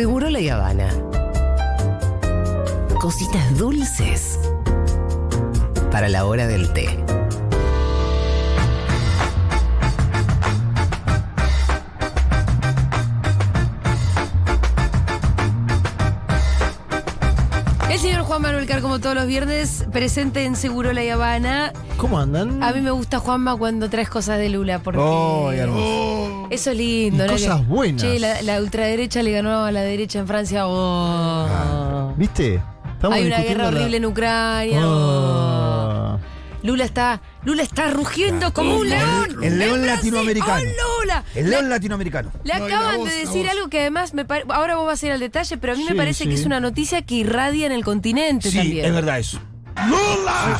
Seguro la Habana. Cositas dulces para la hora del té. El señor Juan Manuel Car, como todos los viernes, presente en Seguro La Habana. ¿Cómo andan? A mí me gusta Juanma cuando traes cosas de Lula, porque Oh. Eso es lindo. Y ¿no? cosas Que- buenas. Che, la, la ultraderecha le ganó a la derecha en Francia. Oh. ¿Viste? Estamos Hay una guerra la- horrible en Ucrania. Oh. Oh. Lula está, Lula está rugiendo como un león. El león latinoamericano. ¡Oh, Lula! El león latinoamericano. Le No, acaban voz, de decir algo que además me pare- ahora vos vas a ir al detalle, pero a mí me Sí, parece que es una noticia que irradia en el continente Sí, también. es verdad eso.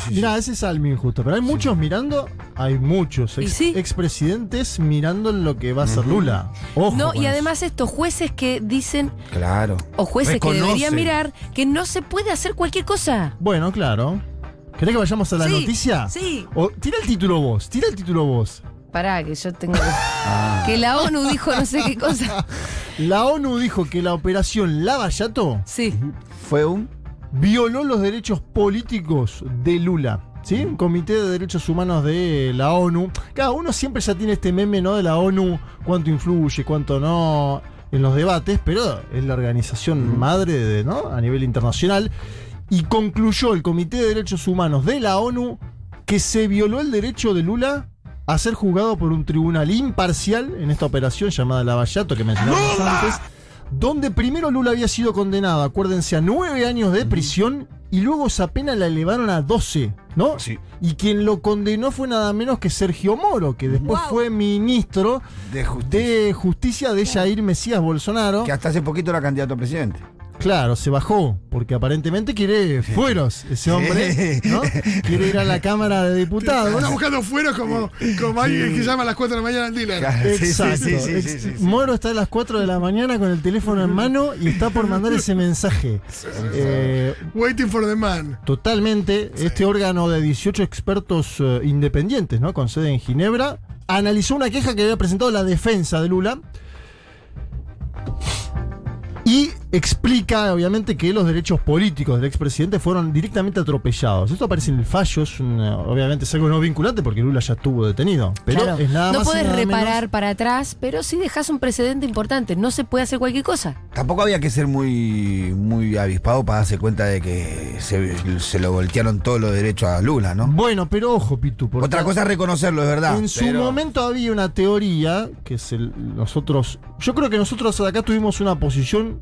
Mirá, ese es algo injusto, pero hay muchos mirando, hay muchos ex- sí. expresidentes mirando lo que va a hacer Lula. Ojo. No, y eso. además estos jueces que dicen, Claro. o jueces que deberían mirar, que no se puede hacer cualquier cosa. Bueno, claro. ¿Querés que vayamos a la Sí, noticia? sí. O, tira el título vos, tira el título vos. Pará, que yo tengo... Ah. Que la ONU dijo no sé qué cosa. La ONU dijo que la operación Lavallato Sí. Fue un. Violó los derechos políticos de Lula. ¿Sí? Un comité de derechos humanos de la ONU. Cada uno siempre ya tiene este meme, ¿no? De la ONU, cuánto influye, cuánto no en los debates, pero es la organización madre de, ¿no? a nivel internacional. Y concluyó el Comité de Derechos Humanos de la ONU que se violó el derecho de Lula a ser juzgado por un tribunal imparcial en esta operación llamada Lavallato que mencionamos antes, donde primero Lula había sido condenado, acuérdense, a nueve años de prisión y luego esa pena la elevaron a 12, ¿no? Sí. Y quien lo condenó fue nada menos que Sergio Moro, que después Wow. fue ministro De justicia. de justicia de Jair Mesías Bolsonaro. Que hasta hace poquito era candidato a presidente. Claro, se bajó, porque aparentemente quiere fueros ese hombre, ¿no? Quiere ir a la Cámara de Diputados. Está buscando fuera como, como alguien que llama a las 4 de la mañana al dealer. Claro, sí, sí, Exacto. Moro está a las 4 de la mañana con el teléfono en mano y está por mandar ese mensaje. Eh, Waiting for the man. totalmente, este órgano de 18 expertos eh, independientes, ¿no? Con sede en Ginebra, analizó una queja que había presentado la defensa de Lula. Explica, obviamente, que los derechos políticos del expresidente fueron directamente atropellados. Esto aparece en el fallo, es una- obviamente es algo no vinculante porque Lula ya estuvo detenido. Pero Claro. es nada no más puedes nada reparar menos- para atrás, pero sí dejas un precedente importante. No se puede hacer cualquier cosa. Tampoco había que ser muy, muy avispado para darse cuenta de que se, se lo voltearon todos los derechos a Lula, ¿no? Bueno, pero ojo, Pitu. porque Otra cosa es reconocerlo, es verdad. En su pero- momento había una teoría que es el, nosotros. Yo creo que nosotros acá tuvimos una posición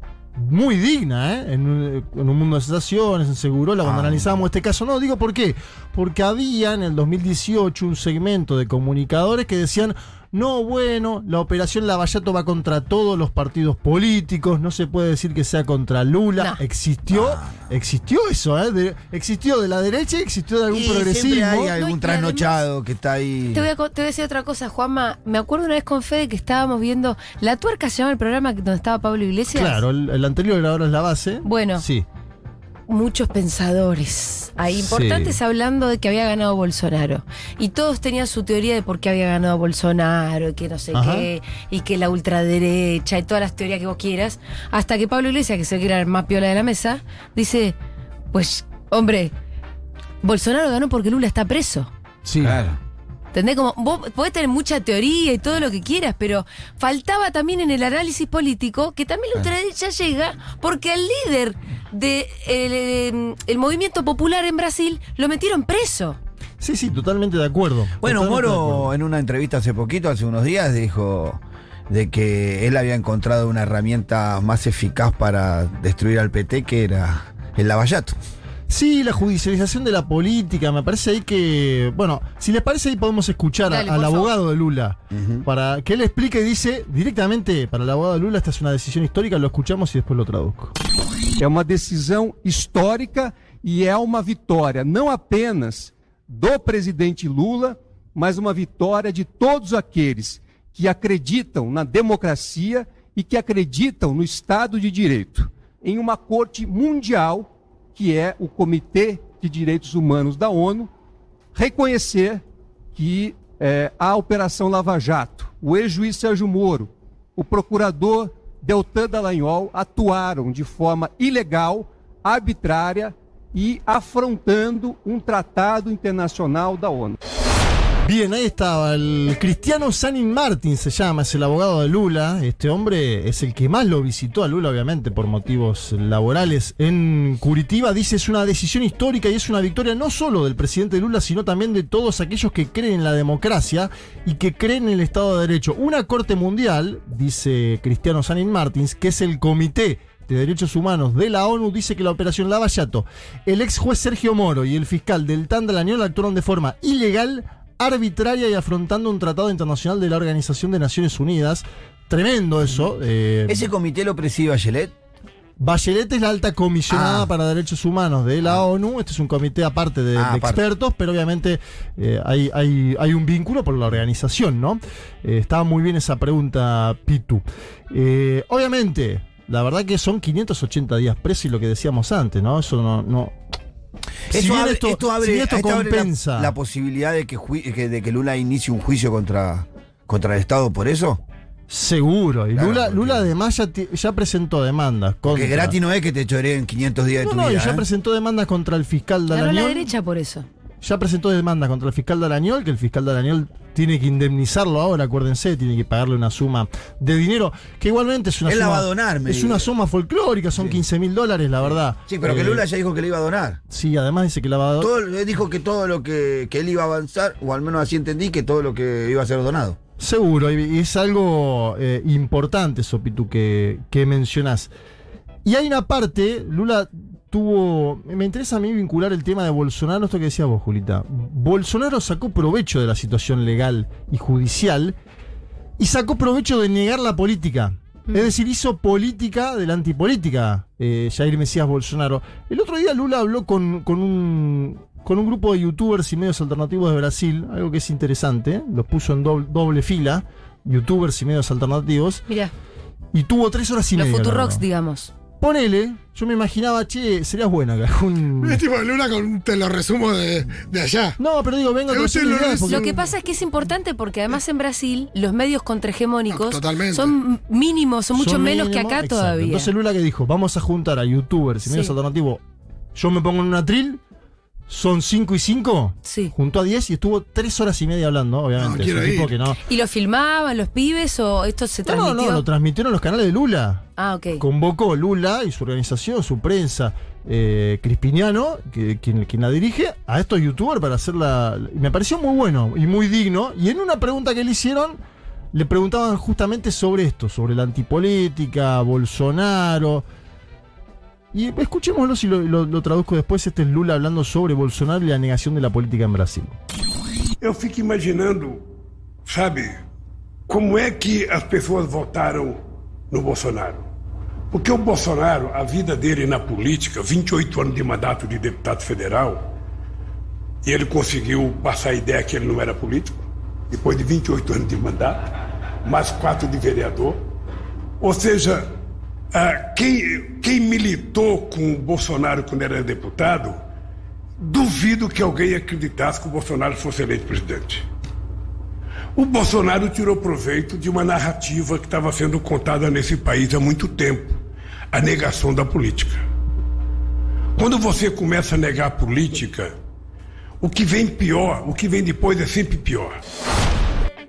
muy digna, ¿eh? En un, en un mundo de sensaciones, en Segurola, cuando Ah. analizábamos este caso. No, digo por qué. Porque había en el 2018 un segmento de comunicadores que decían. No, bueno, la operación Lavallato va contra todos los partidos políticos, no se puede decir que sea contra Lula. No. Existió, existió eso, ¿eh? De- existió de la derecha y existió de algún Y progresismo. hay No, algún que trasnochado que está ahí. Te voy, a, co- te voy a decir otra cosa, Juanma. Me acuerdo una vez con Fede que estábamos viendo. La tuerca se llama el programa donde estaba Pablo Iglesias. Claro, el, el anterior ahora es la base. Bueno. Sí. Muchos pensadores ahí Sí. importantes hablando de que había ganado Bolsonaro. Y todos tenían su teoría de por qué había ganado Bolsonaro, y que no sé Ajá. qué, y que la ultraderecha y todas las teorías que vos quieras. Hasta que Pablo Iglesias, que se que era el más piola de la mesa, dice: Pues, hombre, Bolsonaro ganó porque Lula está preso. Sí. Claro. ¿Entendés? Como vos podés tener mucha teoría y todo lo que quieras, pero faltaba también en el análisis político que también la ultraderecha llega porque al líder del de el movimiento popular en Brasil lo metieron preso. Sí, sí, totalmente de acuerdo. Bueno, Moro acuerdo. en una entrevista hace poquito, hace unos días, dijo de que él había encontrado una herramienta más eficaz para destruir al PT que era el lavallato. Sí, la judicialización de la política, me parece ahí que. Bueno, si les parece, ahí podemos escuchar a- Dale, al por abogado de Lula. Ujú. Para que él explique, dice directamente para el abogado de Lula, esta es una decisión histórica, lo escuchamos y después lo traduzco. É uma decisão histórica e é uma vitória não apenas do presidente Lula, mas uma vitória de todos aqueles que acreditam na democracia e que acreditam no Estado de Direito, em uma corte mundial, que é o Comitê de Direitos Humanos da ONU, reconhecer que eh, a Operação Lava Jato, o ex-juiz Sérgio Moro, o procurador Deltan Dallagnol atuaram de forma ilegal, arbitrária e afrontando um tratado internacional da ONU. Bien, ahí estaba. El Cristiano Sanin Martin se llama, es el abogado de Lula. Este hombre es el que más lo visitó a Lula, obviamente, por motivos laborales en Curitiba. Dice es una decisión histórica y es una victoria no solo del presidente Lula, sino también de todos aquellos que creen en la democracia y que creen en el Estado de Derecho. Una corte mundial, dice Cristiano Sanin Martins, que es el comité de Derechos Humanos de la ONU dice que la operación Lavallato, el ex juez Sergio Moro y el fiscal del TAN de la Unión actuaron de forma ilegal, arbitraria y afrontando un tratado internacional de la Organización de Naciones Unidas. Tremendo eso. eh, ¿Ese comité lo preside Bachelet? Bachelet es la alta comisionada Ah. para derechos humanos de la ONU. Este es un comité aparte de, Ah, de aparte. expertos, pero obviamente eh, hay, hay- hay un vínculo por la organización, ¿no? Eh, estaba muy bien esa pregunta, Pitu. Obviamente, la verdad que son 580 días presos y lo que decíamos antes, ¿no? Eso no. no si Eso bien abre, esto, esto abre- si bien esto esto abre la- compensa. la, posibilidad de que, jui- que- de que Lula inicie un juicio contra, contra el Estado por eso. Seguro. Y Claro, Lula, porque- Lula además ya, presentó demandas contra. Porque gratis no es que te choreen 500 días de No, tu no, vida. ya ¿eh? presentó demandas contra el fiscal Ganó la derecha por eso. Ya presentó demandas contra el fiscal Dalañol, que el fiscal Dalañol tiene que indemnizarlo ahora, acuérdense, tiene que pagarle una suma de dinero, que igualmente es una Él la suma. va a donar, me Es una suma folclórica, son 15 mil dólares, la verdad. Sí, pero que Eh, Lula ya dijo que le iba a donar. Sí, además dice que la va a él dijo que todo lo que, que él iba a avanzar, o al menos así entendí, que todo lo que iba a ser donado. Seguro, y y es algo eh, importante, Sopitu, que, que mencionás. Y hay una parte, Lula tuvo. Me interesa a mí vincular el tema de Bolsonaro, esto que decías vos, Julita. Bolsonaro sacó provecho de la situación legal y judicial y sacó provecho de negar la política. Es decir, hizo política de la antipolítica, eh, Jair Mesías Bolsonaro. El otro día Lula habló con, con un, con un grupo de youtubers y medios alternativos de Brasil, algo que es interesante, ¿eh? los puso en doble, doble fila, youtubers y medios alternativos, Mira, y tuvo tres horas y los media. Futurox, hablando. digamos. Ponele, yo me imaginaba, che, serías buena algún... Es tipo de Lula con te lo resumo de, de allá. No, pero digo, vengo lo porque- que pasa es que es importante porque además en Brasil los medios contrahegemónicos No, son mínimos, son mucho Son menos que acá exacto. todavía. Entonces Lula que dijo, vamos a juntar a youtubers y medios Sí. alternativos. Yo me pongo en una tril, son 5 y 5, Sí. juntó a 10 y estuvo 3 horas y media hablando, obviamente. No, es quiero un tipo ir. que no. ¿Y lo filmaban los pibes o esto se No, no, transmitió? no, lo transmitieron los canales de Lula. ah, ok. Convocó Lula y su organización, su prensa, eh, Crispiniano, que, quien, quien la dirige, a estos youtubers para hacerla. Me pareció muy bueno y muy digno. Y en una pregunta que le hicieron, le preguntaban justamente sobre esto, sobre la antipolítica, Bolsonaro. Y escuchémoslo si lo, lo- lo traduzco después. Este es Lula hablando sobre Bolsonaro y la negación de la política en Brasil. Eu fico imaginando, sabe, como é que as pessoas votaram no Bolsonaro. Porque o Bolsonaro, a vida dele na política, 28 anos de mandato de deputado federal, e ele conseguiu passar a ideia que ele não era político, depois de 28 anos de mandato, mais quatro de vereador. Ou seja, ah, quem, quem militou com o Bolsonaro quando era deputado, duvido que alguém acreditasse que o Bolsonaro fosse eleito presidente. O Bolsonaro tirou proveito de uma narrativa que estava sendo contada nesse país há muito tempo a negação da política. Quando você começa a negar a política, o que vem pior, o que vem depois é sempre pior.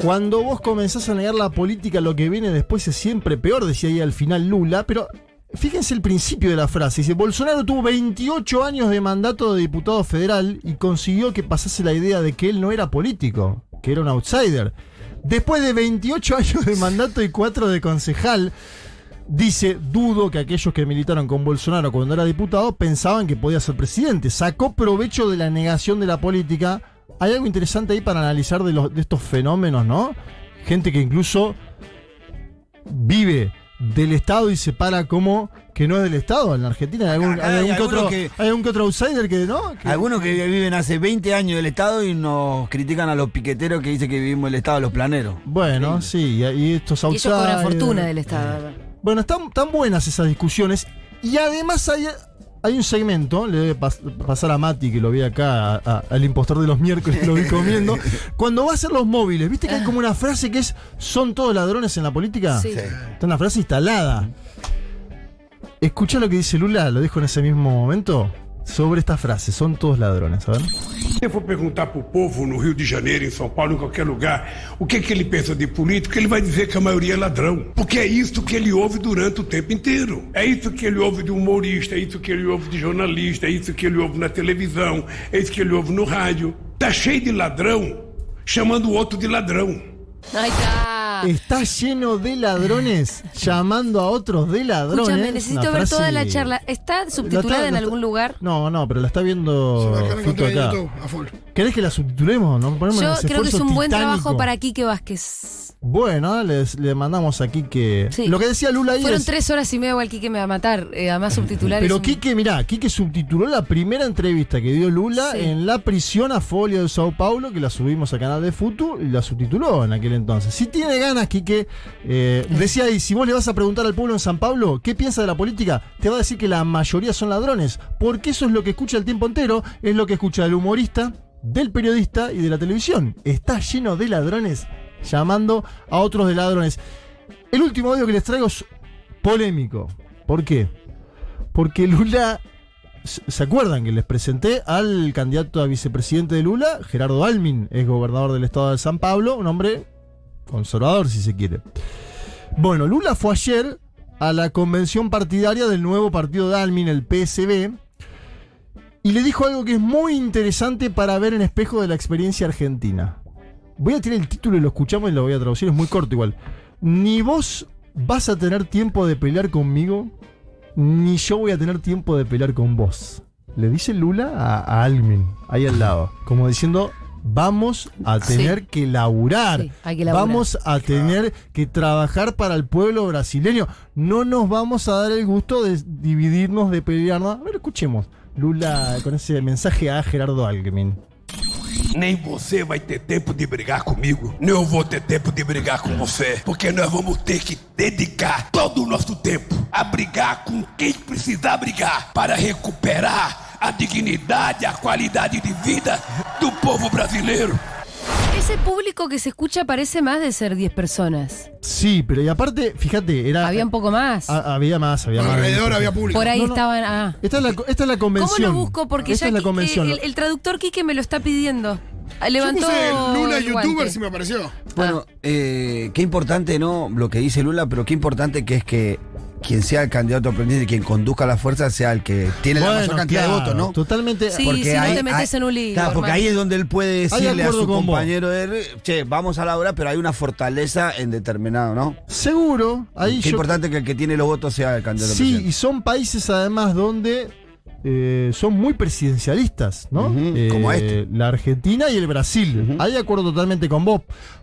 Cuando vos comenzás a negar la política, lo que viene después es siempre peor, decía ahí al final Lula, pero fíjense el principio de la frase. Dice, Bolsonaro tuvo 28 años de mandato de diputado federal y consiguió que pasase la idea de que él no era político, que era un outsider. Después de 28 años de mandato y 4 de concejal, dice, dudo que aquellos que militaron con Bolsonaro cuando era diputado pensaban que podía ser presidente. Sacó provecho de la negación de la política. Hay algo interesante ahí para analizar de, los, de estos fenómenos, ¿no? Gente que incluso vive del Estado y se para como que no es del Estado. En la Argentina hay algún, Acá hay hay algún que otro, que- hay algún que otro outsider que no. Que- Algunos que viven hace 20 años del Estado y nos critican a los piqueteros que dicen que vivimos el Estado de los planeros. Bueno, sí, y, y estos Y ellos cobran outsiders. fortuna del Estado. Bueno, están tan buenas esas discusiones. Y además hay hay un segmento, le debe pas- pasar a Mati, que lo vi acá, a- a- al impostor de los miércoles, lo vi comiendo. Cuando va a hacer los móviles, ¿viste que hay como una frase que es: ¿son todos ladrones en la política? Sí. Está una frase instalada. Escucha lo que dice Lula, lo dijo en ese mismo momento, sobre esta frase: son todos ladrones, a ver. Se eu for perguntar pro povo no Rio de Janeiro, em São Paulo, em qualquer lugar, o que, que ele pensa de político, ele vai dizer que a maioria é ladrão. Porque é isso que ele ouve durante o tempo inteiro. É isso que ele ouve de humorista, é isso que ele ouve de jornalista, é isso que ele ouve na televisão, é isso que ele ouve no rádio. Tá cheio de ladrão chamando o outro de ladrão. Ahí está. Está lleno de ladrones llamando a otros de ladrones. Escúchame, necesito Una ver toda la charla. ¿Está La subtitulada está- en la algún está- lugar? No, no, pero la está viendo Se va a dejar Fito encontrar en acá. YouTube, a full. ¿Querés que la subtitulemos? ¿No? Ponemos Yo ese creo que es esfuerzo un buen titánico. trabajo para Quique Vázquez. Bueno, les- le mandamos a Quique. Sí. Lo que decía Lula ahí Fueron es- tres horas y media, igual Quique me va a matar. Eh, además, subtitular Pero un- Quique, mirá, Quique subtituló la primera entrevista que dio Lula Sí. en la prisión a Folio de Sao Paulo, que la subimos al canal de Futu y la subtituló en aquel entonces. Si tiene ganas, Quique, eh, decía ahí, si vos le vas a preguntar al pueblo en San Pablo qué piensa de la política, te va a decir que la mayoría son ladrones, porque eso es lo que escucha el tiempo entero, es lo que escucha el humorista, del periodista y de la televisión. Está lleno de ladrones llamando a otros de ladrones. El último audio que les traigo es polémico. ¿Por qué? Porque Lula. ¿Se acuerdan que les presenté al candidato a vicepresidente de Lula, Gerardo Almin, es gobernador del estado de San Pablo, un hombre conservador si se quiere? Bueno, Lula fue ayer a la convención partidaria del nuevo partido de Almin, el PSB, y le dijo algo que es muy interesante para ver en espejo de la experiencia argentina. Voy a tirar el título y lo escuchamos y lo voy a traducir, es muy corto igual. Ni vos vas a tener tiempo de pelear conmigo, ni yo voy a tener tiempo de pelear con vos. Le dice Lula a, a Almin, ahí al lado, como diciendo, vamos a Sí. tener que laburar, Sí, hay que laburar. vamos a tener que trabajar para el pueblo brasileño, no nos vamos a dar el gusto de dividirnos, de pelearnos. A ver, escuchemos. Lula con ese mensaje a Gerardo Almin. Nem você vai ter tempo de brigar comigo, nem eu vou ter tempo de brigar com você. Porque nós vamos ter que dedicar todo o nosso tempo a brigar com quem precisar brigar para recuperar a dignidade, a qualidade de vida do povo brasileiro. Ese público que se escucha parece más de ser 10 personas. Sí, pero y aparte, fíjate, era. Había un poco más. Ah, había más, había más. Alrededor había público. Por ahí no, no. estaban. Ah. Esta es la, esta es la ¿Cómo convención. lo busco? Porque Esta ya es la convención. el, el traductor Quique me lo está pidiendo. Ah, Yo Levantó. puse Lula el YouTuber guante. si me apareció. Bueno, eh, qué importante, ¿no? Lo que dice Lula, pero qué importante que es que quien sea el candidato a presidente y quien conduzca la fuerza sea el que tiene la Bueno, mayor cantidad claro, de votos, ¿no? Totalmente. Sí, si no te metes en un lío, Claro, porque ahí es donde él puede decirle a su vos. compañero de él, che, vamos a la hora, pero hay una fortaleza en determinado, ¿no? Seguro. Ahí Qué yo- importante que el que tiene los votos sea el candidato a Sí, presidente. y son países además donde eh, son muy presidencialistas, ¿no? Eh, como este. La Argentina y el Brasil. Ahí de acuerdo totalmente con vos.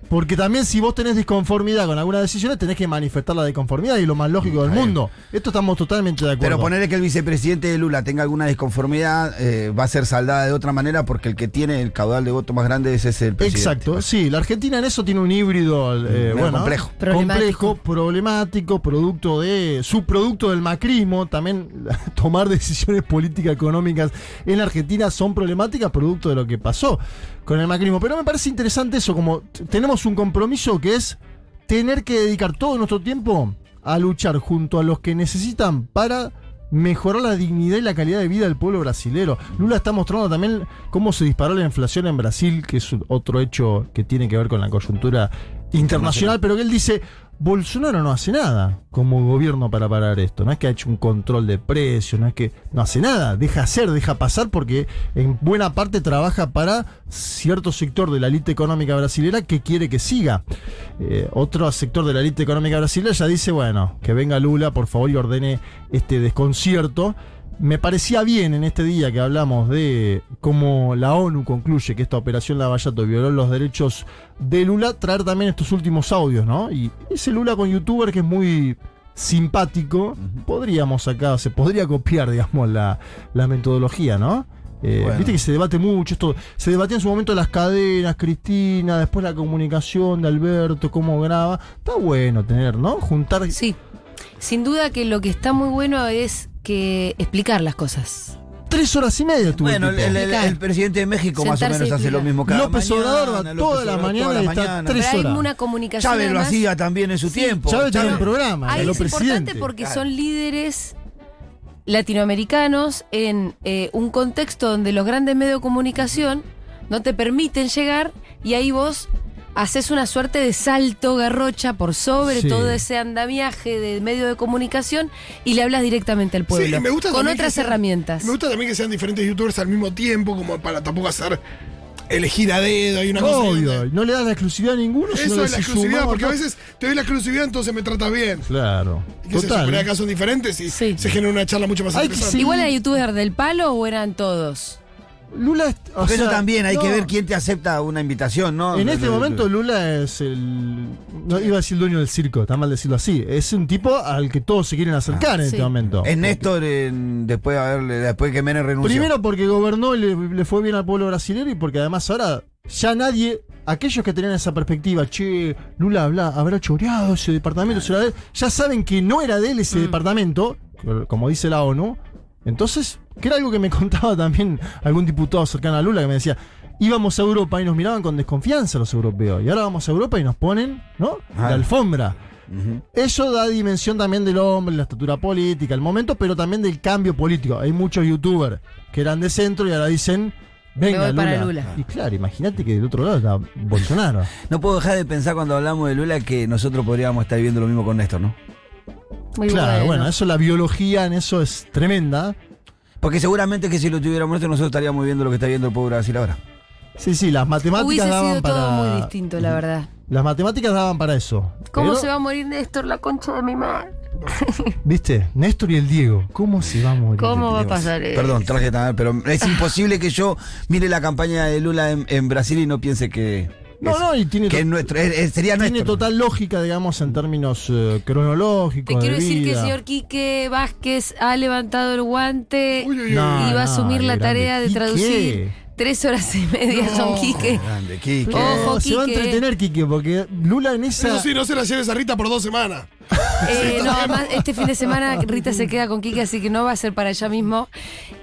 Porque también si vos tenés disconformidad con algunas decisiones, tenés que manifestar la disconformidad y lo más lógico del mundo. Esto estamos totalmente de acuerdo. Pero ponerle que el vicepresidente de Lula tenga alguna disconformidad eh, va a ser saldada de otra manera porque el que tiene el caudal de votos más grande es ese el presidente. Exacto, sí, la Argentina en eso tiene un híbrido eh, bueno, complejo. complejo, problemático, producto de subproducto del macrismo, también tomar decisiones políticas económicas en la Argentina son problemáticas producto de lo que pasó con el macrismo, pero me parece interesante eso como tenemos un compromiso que es tener que dedicar todo nuestro tiempo a luchar junto a los que necesitan para mejorar la dignidad y la calidad de vida del pueblo brasilero. Lula está mostrando también cómo se disparó la inflación en Brasil, que es otro hecho que tiene que ver con la coyuntura internacional, pero que él dice, Bolsonaro no hace nada como gobierno para parar esto, no es que ha hecho un control de precios, no es que no hace nada, deja hacer, deja pasar porque en buena parte trabaja para cierto sector de la élite económica brasilera que quiere que siga. Eh, otro sector de la élite económica brasileña ya dice, bueno, que venga Lula, por favor, y ordene este desconcierto. Me parecía bien en este día que hablamos de cómo la ONU concluye que esta operación Lavallato violó los derechos de Lula, traer también estos últimos audios, ¿no? Y ese Lula con youtuber que es muy simpático, podríamos acá, se podría copiar, digamos, la, la metodología, ¿no? Eh, Bueno. Viste que se debate mucho esto. Se debatía en su momento las cadenas, Cristina, después la comunicación de Alberto, cómo graba. Está bueno tener, ¿no? Juntar. Sí. Sin duda que lo que está muy bueno es que explicar las cosas. Tres horas y media tuvo Bueno, el el, tipo. el- el presidente de México más o menos hace lo mismo cada López mañana, Obrador va toda la Obrador mañana toda está mañana. tres Pero hay una comunicación. Chávez lo además- hacía también en su tiempo. Chávez tenía un programa, Ahí lo es importante porque Claro. son líderes latinoamericanos en eh, un contexto donde los grandes medios de comunicación no te permiten llegar y ahí vos haces una suerte de salto garrocha por sobre Sí. todo ese andamiaje de medio de comunicación y le hablas directamente al pueblo Sí, me gusta con otras sean- herramientas. Me gusta también que sean diferentes youtubers al mismo tiempo, como para tampoco hacer elegir a dedo y una Obvio, no le das la exclusividad a ninguno, sino Eso que es la si exclusividad, porque a veces te doy la exclusividad, entonces me tratas bien. Claro. Y que se Total. supone acá son diferentes y Sí. se genera una charla mucho más Hay que interesante. ¿Igual era youtuber del palo o eran todos? Lula, es- o Porque eso sea, también hay que ver quién te acepta una invitación, ¿no? En este No, no, momento. Lula es el. No iba a decir el dueño del circo, está mal decirlo así. Es un tipo al que todos se quieren acercar en sí. este momento. Es Néstor en- después de haberle, después que Menem renunció. Primero porque gobernó y le, le fue bien al pueblo brasileño y porque además ahora ya nadie, aquellos que tenían esa perspectiva, che, Lula habla- habrá choreado ese departamento, será de él", ya saben que no era de él Mm. ese departamento, como dice la ONU. Entonces, que era algo que me contaba también algún diputado cercano a Lula que me decía, íbamos a Europa y nos miraban con desconfianza los europeos, y ahora vamos a Europa y nos ponen, ¿no? Ah. La alfombra. Ujú. Eso da dimensión también del hombre, la estatura política, el momento, pero también del cambio político. Hay muchos youtubers que eran de centro y ahora dicen, venga, Lula. Lula. Y claro, imagínate que del otro lado está Bolsonaro. No puedo dejar de pensar cuando hablamos de Lula que nosotros podríamos estar viendo lo mismo con Néstor, ¿no? Muy claro, bueno. eso la biología en eso es tremenda. Porque seguramente que si lo tuviéramos Néstor nosotros estaríamos viendo lo que está viendo el pueblo de Brasil ahora. Sí, sí, las matemáticas Hubiese daban sido para. todo muy distinto, la verdad. Las matemáticas daban para eso. ¿Cómo Pero, se va a morir Néstor, la concha de mi madre? ¿Viste? Néstor y el Diego. ¿Cómo se va a morir? ¿Cómo va a pasar eso? Perdón, traje tan pero es imposible que yo mire la campaña de Lula en, en Brasil y no piense que. No, es- no, y tiene, que es nuestro, es- es- sería tiene nuestro. total lógica, digamos, en términos eh, cronológicos. Te quiero de decir que el señor Quique Vázquez ha levantado el guante Uy, uy, uy. No, y va a no, asumir la tarea de Quique. traducir tres horas y media son Quique. Grande, Quique. Ojo, No, se va a Quique. entretener, Quique, porque Lula en esa. Eso sí, no se la lleves a Rita por dos semanas. Eh, no, además, este fin de semana Rita se queda con Quique, así que no va a ser para allá mismo.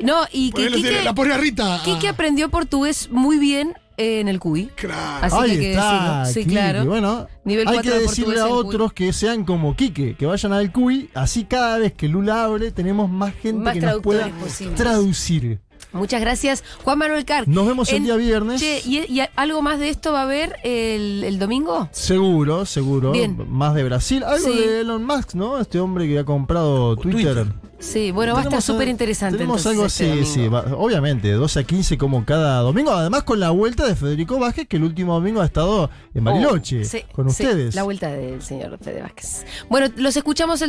No, y que Quique, la pone a Rita. Quique aprendió portugués muy bien en el CUI. Claro. Así Ahí que hay que está, decirlo. Sí, Quique. claro. Bueno, Nivel hay 4 que de decirle a otros que sean como Quique, que vayan al CUI, así cada vez que Lula abre tenemos más gente Más que nos pueda posibles. traducir. Muchas gracias, Juan Manuel Carr. Nos vemos el día viernes. Che, ¿y, y algo más de esto va a haber el, el domingo? Seguro, seguro. Bien. Más de Brasil. Algo Sí. de Elon Musk, ¿no? Este hombre que ha comprado Twitter. Twitter. Sí, bueno, va a estar súper interesante. Tenemos entonces, algo este así, sí, domingo. va- obviamente, de 12 a 15 como cada domingo. Además, con la vuelta de Federico Vázquez, que el último domingo ha estado en Bariloche Oh, sí, con sí, ustedes. la vuelta del señor Fede Vázquez. Bueno, los escuchamos el